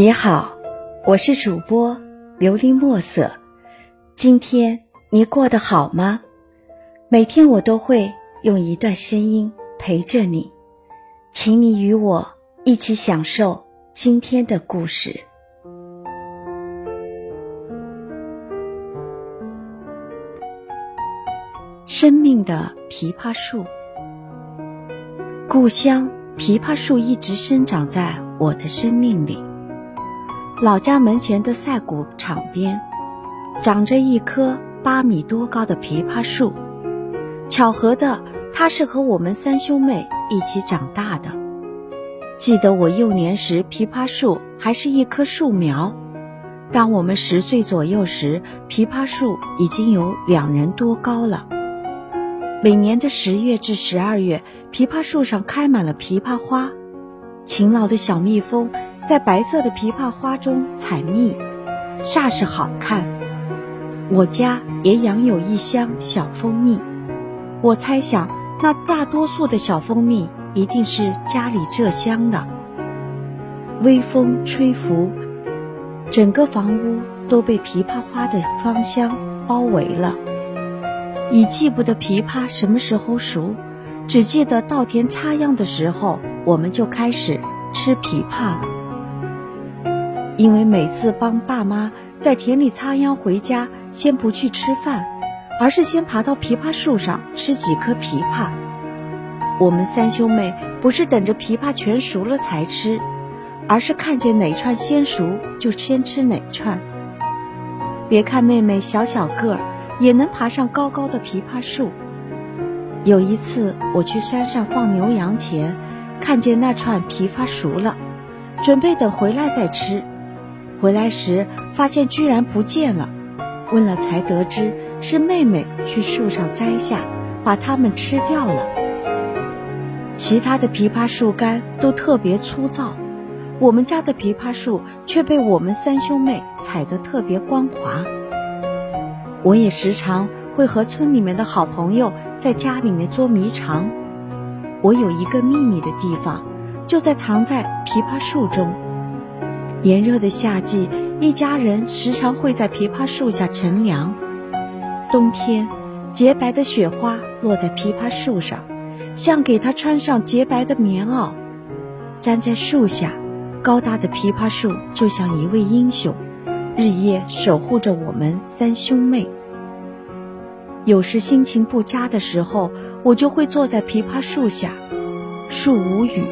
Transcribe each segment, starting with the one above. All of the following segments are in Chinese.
你好，我是主播琉璃墨色。今天你过得好吗？每天我都会用一段声音陪着你，请你与我一起享受今天的故事。生命的枇杷树，故乡枇杷树一直生长在我的生命里。老家门前的赛谷场边，长着一棵八米多高的枇杷树。巧合的，它是和我们三兄妹一起长大的。记得我幼年时，枇杷树还是一棵树苗；当我们十岁左右时，枇杷树已经有两人多高了。每年的十月至十二月，枇杷树上开满了枇杷花，勤劳的小蜜蜂。在白色的枇杷花中采蜜，煞是好看。我家也养有一箱小蜂蜜，我猜想那大多数的小蜂蜜一定是家里这箱的。微风吹拂，整个房屋都被枇杷花的芳香包围了。已记不得枇杷什么时候熟，只记得稻田插秧的时候，我们就开始吃枇杷了。因为每次帮爸妈在田里插秧回家，先不去吃饭，而是先爬到枇杷树上吃几颗枇杷。我们三兄妹不是等着枇杷全熟了才吃，而是看见哪串先熟就先吃哪串。别看妹妹小小个儿，也能爬上高高的枇杷树。有一次我去山上放牛羊前，看见那串枇杷熟了，准备等回来再吃。回来时发现居然不见了，问了才得知是妹妹去树上摘下，把它们吃掉了。其他的枇杷树干都特别粗糙，我们家的枇杷树却被我们三兄妹踩得特别光滑。我也时常会和村里面的好朋友在家里面捉迷藏。我有一个秘密的地方，就在藏在枇杷树中。炎热的夏季，一家人时常会在枇杷树下乘凉。冬天，洁白的雪花落在枇杷树上，像给它穿上洁白的棉袄。站在树下，高大的枇杷树就像一位英雄，日夜守护着我们三兄妹。有时心情不佳的时候，我就会坐在枇杷树下，树无语，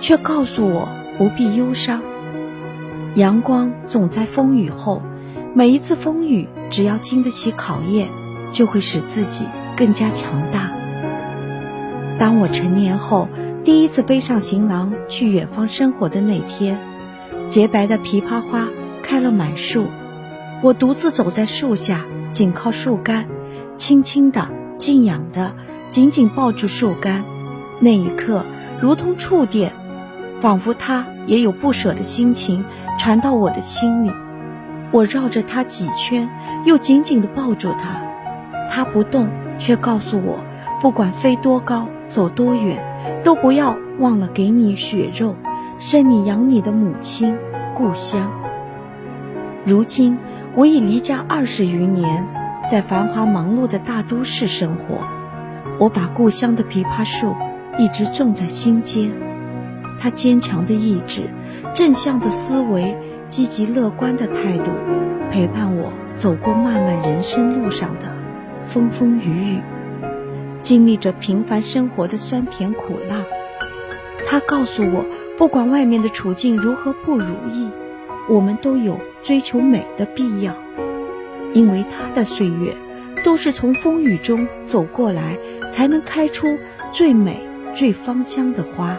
却告诉我不必忧伤。阳光总在风雨后，每一次风雨，只要经得起考验，就会使自己更加强大。当我成年后，第一次背上行囊去远方生活的那天，洁白的枇杷花开了满树，我独自走在树下，紧靠树干，轻轻的、静养的，紧紧抱住树干。那一刻，如同触电。仿佛他也有不舍的心情传到我的心里，我绕着他几圈，又紧紧地抱住他。他不动，却告诉我，不管飞多高，走多远，都不要忘了给你血肉，生你养你的母亲故乡。如今我已离家二十余年，在繁华忙碌的大都市生活，我把故乡的枇杷树一直种在心间。他坚强的意志、正向的思维、积极乐观的态度，陪伴我走过漫漫人生路上的风风雨雨，经历着平凡生活的酸甜苦辣。他告诉我，不管外面的处境如何不如意，我们都有追求美的必要，因为他的岁月都是从风雨中走过来，才能开出最美、最芳香的花。